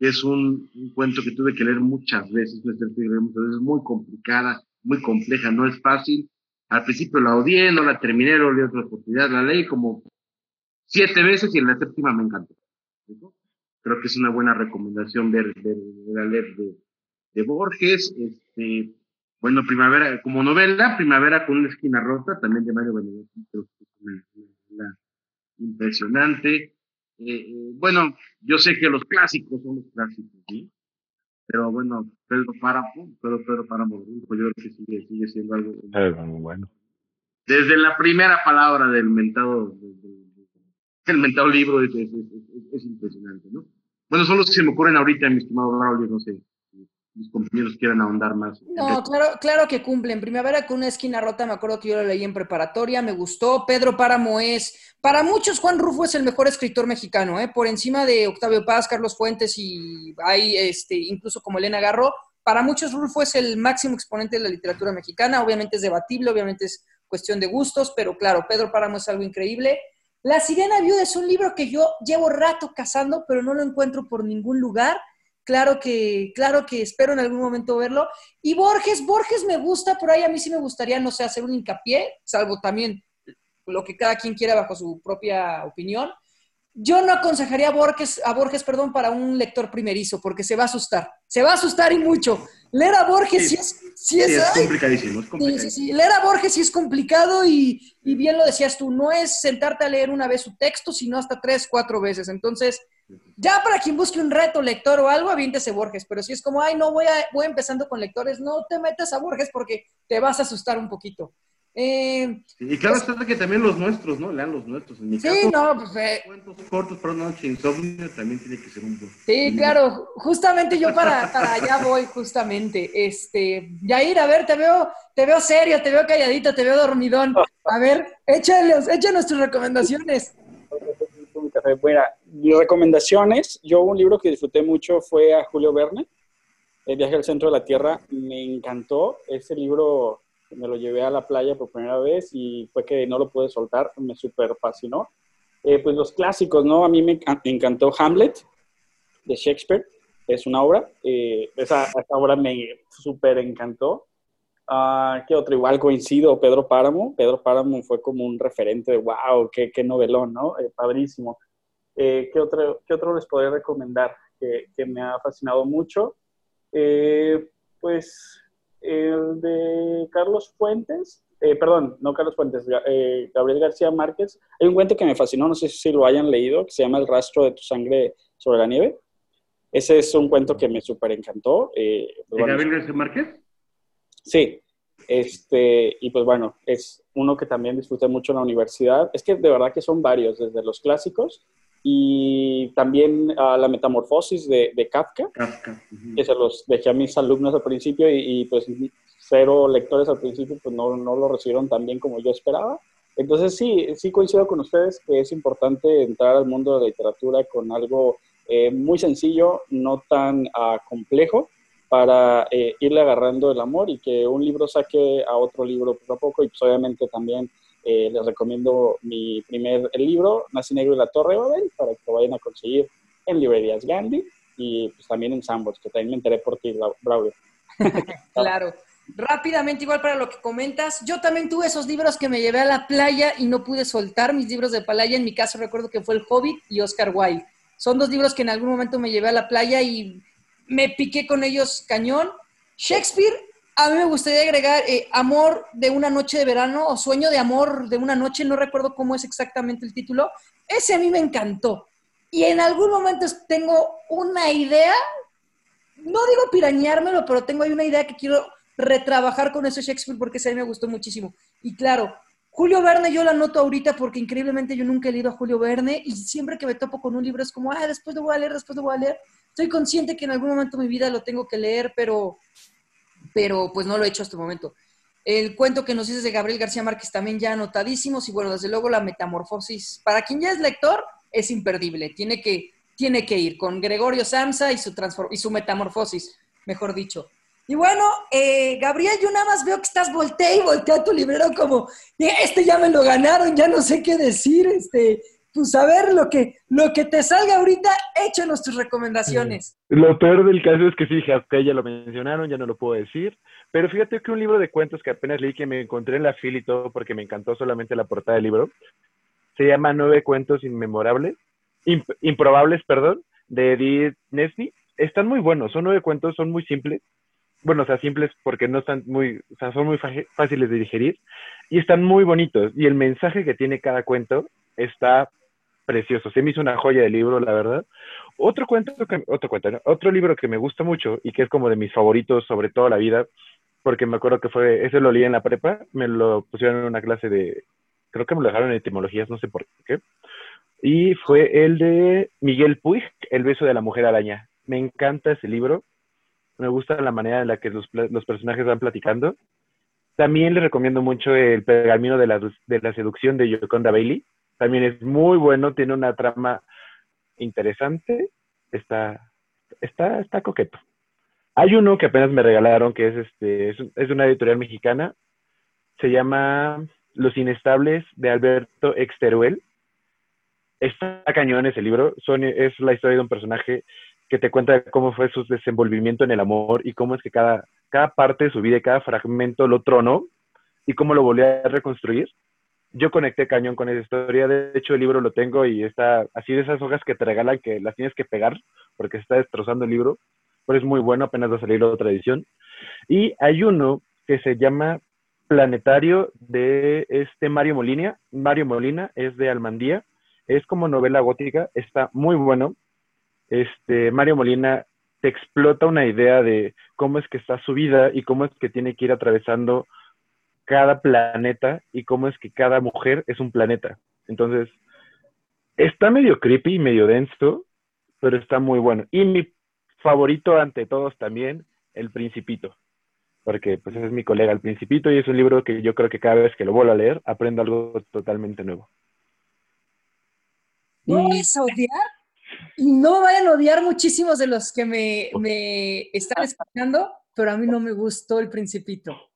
es un, cuento que tuve que leer muchas veces, es muy complicada, muy compleja, no es fácil. Al principio la odié, no la terminé, lo leí otra oportunidad, la leí como siete veces y en la séptima me encantó. Creo que es una buena recomendación ver, ver, ver de, de Borges. Este, bueno, Primavera, como novela, Primavera con una esquina rota, también de Mario Benedetti, es una novela impresionante. Eh, bueno, yo sé que los clásicos son los clásicos, ¿sí? Pero bueno, Pedro Páramo, Pedro, Pedro Páramo, pues yo creo que sigue, sigue siendo algo muy bueno. Desde la primera palabra del mentado, del, mentado libro es, es, es, impresionante, ¿no? Bueno, son los que se me ocurren ahorita, mi estimado Braulio, no sé mis compañeros quieran ahondar más. No, claro, claro que cumplen. Primavera con una esquina rota, me acuerdo que yo lo leí en preparatoria, me gustó. Pedro Páramo es, para muchos, Juan Rufo es el mejor escritor mexicano, ¿eh? por encima de Octavio Paz, Carlos Fuentes y hay este, incluso como Elena Garro. Para muchos, Rufo es el máximo exponente de la literatura mexicana. Obviamente es debatible, obviamente es cuestión de gustos, pero claro, Pedro Páramo es algo increíble. La Sirena Viuda es un libro que yo llevo rato cazando, pero no lo encuentro por ningún lugar claro que, claro que espero en algún momento verlo. Y Borges, Borges me gusta, pero ahí a mí sí me gustaría, no sé, hacer un hincapié, salvo también lo que cada quien quiera bajo su propia opinión. Yo no aconsejaría a Borges, a Borges perdón, para un lector primerizo, porque se va a asustar. Se va a asustar y mucho. Leer a Borges sí, es, sí es, complicadísimo. Sí, sí, Leer a Borges sí es complicado y, y bien lo decías tú, no es sentarte a leer una vez su texto, sino hasta tres, cuatro veces. Entonces, ya para quien busque un reto lector o algo, aviéntese Borges, pero si es como, ay, no, voy, a, voy empezando con lectores, no te metas a Borges porque te vas a asustar un poquito. Eh, y claro está que también los nuestros, ¿no? Lean los nuestros. En mi sí, no, pues... Eh, cuentos cortos para noche insomnio también tiene que ser un buen. Sí, claro. Justamente yo para, para allá voy, justamente. Este, Yair, a ver, te veo, te veo serio, te veo calladito, te veo dormidón. A ver, échale, échanos tus recomendaciones. Bueno, recomendaciones, yo un libro que disfruté mucho fue a Julio Verne, El viaje al centro de la Tierra, me encantó, ese libro me lo llevé a la playa por primera vez y fue que no lo pude soltar, me súper fascinó. Eh, pues los clásicos, ¿no? A mí me encantó Hamlet de Shakespeare, es una obra, eh, esa, esa, obra me súper encantó. Uh, ¿Qué otro? Igual coincido, Pedro Páramo. Pedro Páramo fue como un referente de wow, qué, qué novelón, ¿no? Eh, padrísimo. Eh, ¿qué, otro, ¿Qué otro les podría recomendar que, que me ha fascinado mucho? Eh, pues el de Carlos Fuentes, perdón, no Carlos Fuentes, Gabriel García Márquez. Hay un cuento que me fascinó, no sé si lo hayan leído, que se llama El rastro de tu sangre sobre la nieve. Ese es un cuento que me súper encantó. ¿De Gabriel García Márquez? Sí, este, y pues bueno, es uno que también disfruté mucho en la universidad. Es que de verdad que son varios, desde los clásicos y también uh, la metamorfosis de, de Kafka, que se los dejé a mis alumnos al principio y, pues cero lectores al principio pues no, no, lo recibieron tan bien como yo esperaba. Entonces sí, sí coincido con ustedes que es importante entrar al mundo de la literatura con algo eh, muy sencillo, no tan uh, complejo, para eh, irle agarrando el amor y que un libro saque a otro libro poco a poco. Y pues obviamente también eh, les recomiendo mi primer libro, Nací Negro y la Torre de Babel, para que lo vayan a conseguir en librerías Gandhi y pues también en Sambors, que también me enteré por ti, Braulio. claro. Rápidamente, igual para lo que comentas, yo también tuve esos libros que me llevé a la playa y no pude soltar mis libros de playa. En mi caso recuerdo que fue El Hobbit y Oscar Wilde. Son dos libros que en algún momento me llevé a la playa y me piqué con ellos cañón. Shakespeare, a mí me gustaría agregar eh, Amor de una noche de verano o Sueño de amor de una noche, no recuerdo cómo es exactamente el título. Ese a mí me encantó. Y en algún momento tengo una idea, no digo pirañármelo, pero tengo ahí una idea que quiero retrabajar con ese Shakespeare porque ese a mí me gustó muchísimo. Y claro, Julio Verne yo lo anoto ahorita porque increíblemente yo nunca he leído a Julio Verne y siempre que me topo con un libro es como, ah, después lo voy a leer, después lo voy a leer. Estoy consciente que en algún momento de mi vida lo tengo que leer, pero, pero pues no lo he hecho hasta el momento. El cuento que nos dices de Gabriel García Márquez también ya anotadísimos y bueno, desde luego la metamorfosis. Para quien ya es lector, es imperdible. Tiene que, tiene que ir con Gregorio Samsa y su, y su metamorfosis, mejor dicho. Y bueno, eh, Gabriel, yo nada más veo que estás voltea y voltea tu librero como, este ya me lo ganaron, ya no sé qué decir, este, pues a ver lo que, lo que te salga ahorita, échanos tus recomendaciones. Lo peor del caso es que sí, ok, ya lo mencionaron, ya no lo puedo decir, pero fíjate que un libro de cuentos que apenas leí, que me encontré en la fila y todo, porque me encantó solamente la portada del libro, se llama Nueve Cuentos Inmemorables, Improbables, perdón, de Edith Nesby. Están muy buenos, son nueve cuentos, son muy simples, bueno, o sea, simples porque no están muy, o sea, son muy fáciles de digerir y están muy bonitos. Y el mensaje que tiene cada cuento está precioso. Se me hizo una joya de libro, la verdad. Otro cuento, otro cuento, otro libro que me gusta mucho y que es como de mis favoritos sobre toda la vida, porque me acuerdo que fue, ese lo leí en la prepa, me lo pusieron en una clase de, creo que me lo dejaron en etimologías, no sé por qué. Y fue el de Miguel Puig, El beso de la mujer araña. Me encanta ese libro me gusta la manera en la que los, los personajes van platicando. También les recomiendo mucho el pergamino de la, de la seducción de Yoconda Bailey. También es muy bueno, tiene una trama interesante, está, está, está coqueto. Hay uno que apenas me regalaron, que es, este, es, una editorial mexicana, se llama Los Inestables de Alberto Exteruel. Está cañón ese libro, Son, es la historia de un personaje que te cuenta cómo fue su desenvolvimiento en el amor y cómo es que cada, cada parte de su vida cada fragmento lo tronó y cómo lo volvió a reconstruir. Yo conecté cañón con esa historia, de hecho el libro lo tengo y está así de esas hojas que te regalan que las tienes que pegar porque se está destrozando el libro, pero es muy bueno, apenas va a salir otra edición. Y hay uno que se llama Planetario de este Mario Molina, Mario Molina es de Almandía, es como novela gótica, está muy bueno, este, Mario Molina te explota una idea de cómo es que está su vida y cómo es que tiene que ir atravesando cada planeta y cómo es que cada mujer es un planeta. Entonces, está medio creepy, y medio denso, pero está muy bueno. Y mi favorito ante todos también, El Principito, porque pues es mi colega El Principito y es un libro que yo creo que cada vez que lo vuelvo a leer, aprendo algo totalmente nuevo. ¿No es odiar? Y no vayan a odiar muchísimos de los que me, me están escuchando, pero a mí no me gustó el Principito.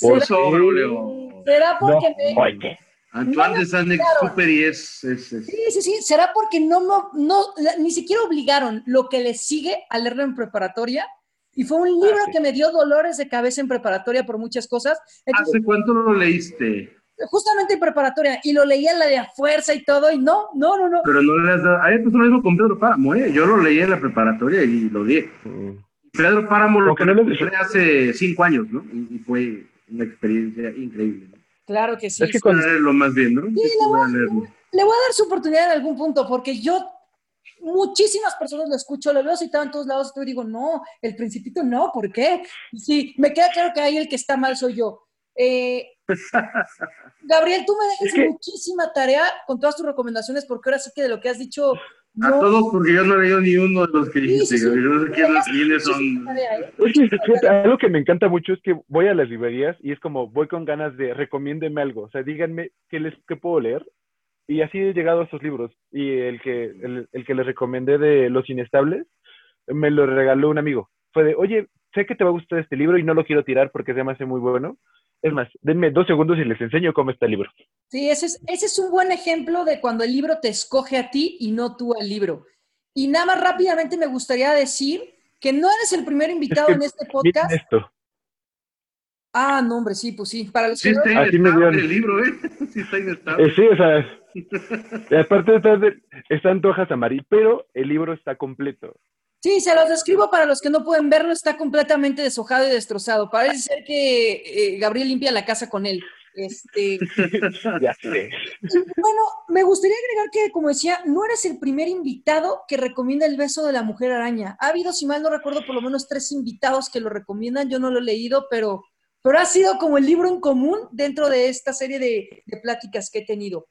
Por ¿Será porque me... Antoine de Saint-Exupéry es, Sí, sí, sí. ¿Será porque no, no, no, ni siquiera obligaron lo que le sigue a leerlo en preparatoria? Y fue un libro ah, que me dio dolores de cabeza en preparatoria por muchas cosas. ¿Hace cuánto lo leíste? justamente en preparatoria, y lo leía en la de a fuerza y todo, y no, no, no, no. Pero no le has dado, a él pasó lo mismo con Pedro Páramo, ¿eh? Yo lo leí en la preparatoria y lo di. Mm. Pedro Páramo lo que no hace cinco años, ¿no? Y fue una experiencia increíble. Claro que sí. Es que cuando... leerlo más bien, ¿no? Sí, le voy, a, le voy a dar su oportunidad en algún punto, porque yo muchísimas personas lo escucho, lo veo citado en todos lados, y digo, no, el principito no, ¿por qué? Sí, me queda claro que ahí el que está mal soy yo. Eh, Gabriel, tú me dejas muchísima tarea con todas tus recomendaciones, porque ahora sí que de lo que has dicho. A todos, porque yo no he leído ni uno de los que dijiste. Yo no sé quiénes son. algo que me encanta mucho es que voy a las librerías y es como voy con ganas de recomiéndeme algo. O sea, díganme qué, les, qué puedo leer. Y así he llegado a estos libros. Y el que, el, el que les recomendé de Los Inestables me lo regaló un amigo. Fue de, oye, sé que te va a gustar este libro y no lo quiero tirar porque se me hace muy bueno es más, denme dos segundos y les enseño cómo está el libro. Sí, ese es, ese es un buen ejemplo de cuando el libro te escoge a ti y no tú al libro. Y nada más rápidamente me gustaría decir que no eres el primer invitado en este podcast. Esto. Ah, no, hombre, sí, pues sí. Para los sí, está inestable el libro, ¿eh? Sí, está inestable. Eh, sí, o sea, aparte de, están hojas amarillas, pero el libro está completo. Sí, se los describo para los que no pueden verlo, está completamente deshojado y destrozado. Parece ser que eh, Gabriel limpia la casa con él. Este... ya sé. Bueno, me gustaría agregar que, como decía, no eres el primer invitado que recomienda el beso de la mujer araña. Ha habido, si mal no recuerdo, por lo menos tres invitados que lo recomiendan. Yo no lo he leído, pero pero ha sido como el libro en común dentro de esta serie de, de pláticas que he tenido.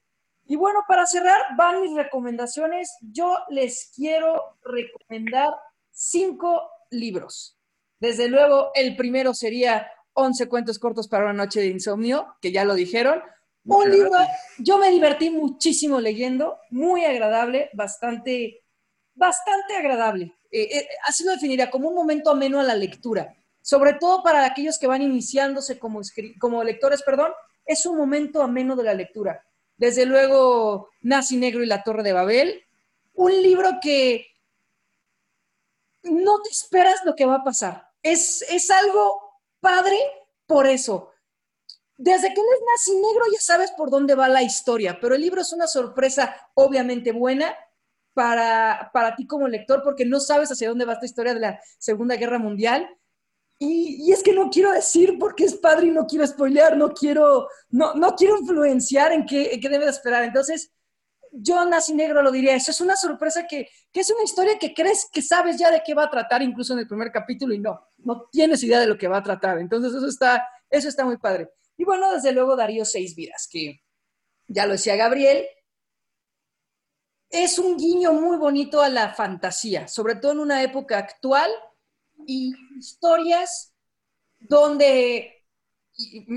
Y bueno, para cerrar, van mis recomendaciones. Yo les quiero recomendar cinco libros. Desde luego, el primero sería 11 cuentos cortos para una noche de insomnio, que ya lo dijeron. Un libro, yo me divertí muchísimo leyendo, muy agradable, bastante, bastante agradable. Eh, eh, así lo definiría como un momento ameno a la lectura, sobre todo para aquellos que van iniciándose como, como lectores, perdón, es un momento ameno de la lectura. Desde luego, Nazi Negro y la Torre de Babel, un libro que no te esperas lo que va a pasar. Es, es algo padre por eso. Desde que lees Nazi Negro ya sabes por dónde va la historia, pero el libro es una sorpresa obviamente buena para, para ti como lector porque no sabes hacia dónde va esta historia de la Segunda Guerra Mundial. Y, es que no quiero decir porque es padre y no quiero spoilear, no quiero, no, no quiero influenciar en qué, en qué debes esperar. Entonces, yo Nazi Negro lo diría, eso es una sorpresa que, que, es una historia que crees que sabes ya de qué va a tratar, incluso en el primer capítulo, y no, no tienes idea de lo que va a tratar. Entonces eso está, eso está muy padre. Y bueno, desde luego Darío Seis Vidas, que ya lo decía Gabriel, es un guiño muy bonito a la fantasía, sobre todo en una época actual y historias donde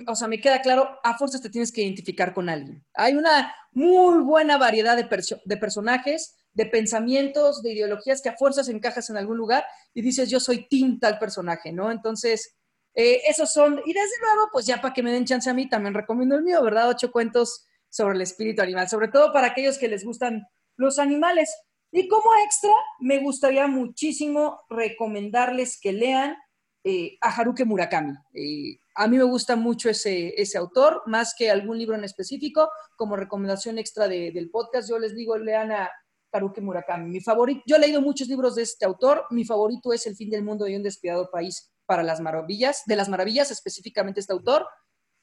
o sea, me queda claro, a fuerzas te tienes que identificar con alguien. Hay una muy buena variedad de, de personajes, de pensamientos, de ideologías que a fuerzas encajas en algún lugar y dices, yo soy Tim tal personaje, ¿no? Entonces, eh, esos son, y desde luego, pues ya para que me den chance a mí, también recomiendo el mío, ¿verdad? Ocho cuentos sobre el espíritu animal, sobre todo para aquellos que les gustan los animales. Y como extra, me gustaría muchísimo recomendarles que lean eh, a Haruki Murakami. Eh, a mí me gusta mucho ese, ese autor, más que algún libro en específico. Como recomendación extra del podcast, yo les digo, lean a Haruki Murakami. Mi favorito, yo he leído muchos libros de este autor. Mi favorito es El fin del mundo y un despiadado país para las maravillas, de las maravillas, específicamente este autor.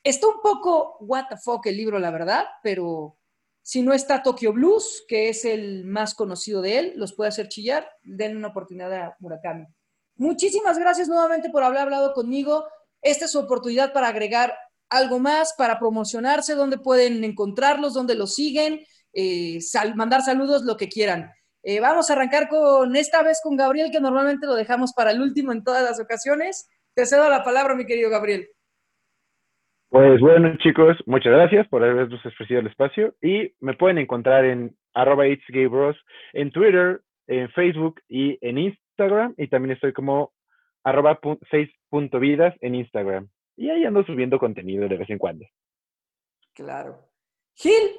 Está un poco what the fuck el libro, la verdad, pero si no está Tokyo Blues, que es el más conocido de él, los puede hacer chillar, den una oportunidad a Murakami. Muchísimas gracias nuevamente por haber hablado conmigo. Esta es su oportunidad para agregar algo más, para promocionarse, dónde pueden encontrarlos, dónde los siguen, eh, mandar saludos, lo que quieran. Eh, vamos a arrancar con esta vez con Gabriel, que normalmente lo dejamos para el último en todas las ocasiones. Te cedo la palabra, mi querido Gabriel. Pues bueno, chicos, muchas gracias por habernos ofrecido el espacio y me pueden encontrar en arroba en Twitter, en Facebook y en Instagram y también estoy como arroba 6.vidas en Instagram. Y ahí ando subiendo contenido de vez en cuando. Claro. Gil.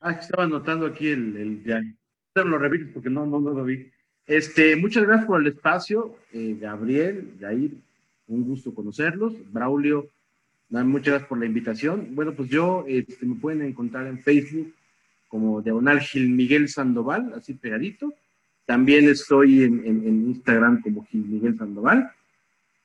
Ah, estaba anotando aquí el, el ya. Lo repites porque no, no, lo vi. Este, muchas gracias por el espacio, eh, Gabriel, Jair, un gusto conocerlos. Braulio, muchas gracias por la invitación. Bueno, pues yo este, me pueden encontrar en Facebook como Diagonal Gil Miguel Sandoval, así pegadito. También estoy en, Instagram como Gil Miguel Sandoval.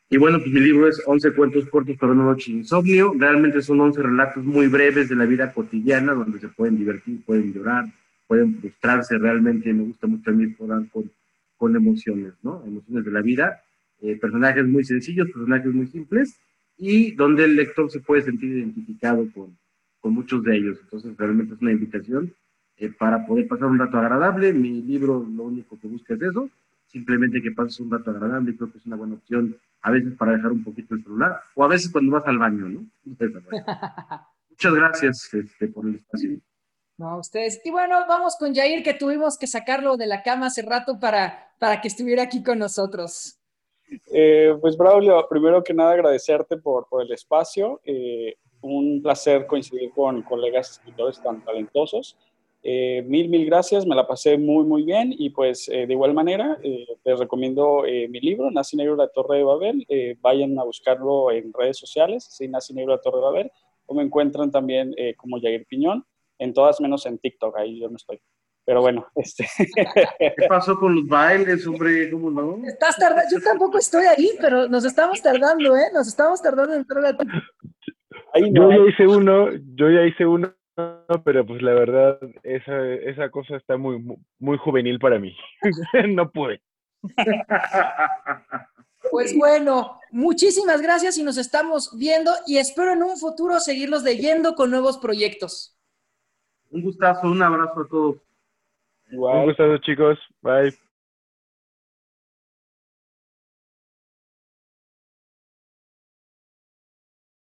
Y bueno, pues mi libro es 11 cuentos cortos para una noche insomnio. Realmente son 11 relatos muy breves de la vida cotidiana donde se pueden divertir, pueden llorar, pueden frustrarse. Realmente me gusta mucho a mí explorar con, con emociones, ¿no? Emociones de la vida. Eh, personajes muy sencillos, personajes muy simples y donde el lector se puede sentir identificado con, con muchos de ellos. Entonces, realmente es una invitación eh, para poder pasar un rato agradable. Mi libro lo único que busca es eso, simplemente que pases un rato agradable y creo que es una buena opción a veces para dejar un poquito el celular o a veces cuando vas al baño, ¿no? Muchas gracias este, por el espacio. No, ustedes. Y bueno, vamos con Jair, que tuvimos que sacarlo de la cama hace rato para, para que estuviera aquí con nosotros. Eh, pues Braulio, primero que nada agradecerte por, el espacio. Eh, un placer coincidir con colegas escritores tan talentosos. Eh, mil, mil gracias, me la pasé muy, muy bien y pues eh, de igual manera les recomiendo mi libro, Nazi Negro la Torre de Babel, vayan a buscarlo en redes sociales, sí, Nazi Negro la Torre de Babel, o me encuentran también como Jair Piñón, en todas menos en TikTok, ahí yo no estoy. Pero bueno, este... ¿Qué pasó con los bailes, hombre? ¿Cómo no? Estás tardando, yo tampoco estoy ahí, pero nos estamos tardando, ¿eh? Nos estamos tardando en entrar a yo ya hice uno, yo ya hice uno pero pues la verdad, esa, esa cosa está muy, muy juvenil para mí. no pude. Pues bueno, muchísimas gracias y nos estamos viendo y espero en un futuro seguirlos leyendo con nuevos proyectos. Un gustazo, un abrazo a todos. Un gustazo, chicos. Bye.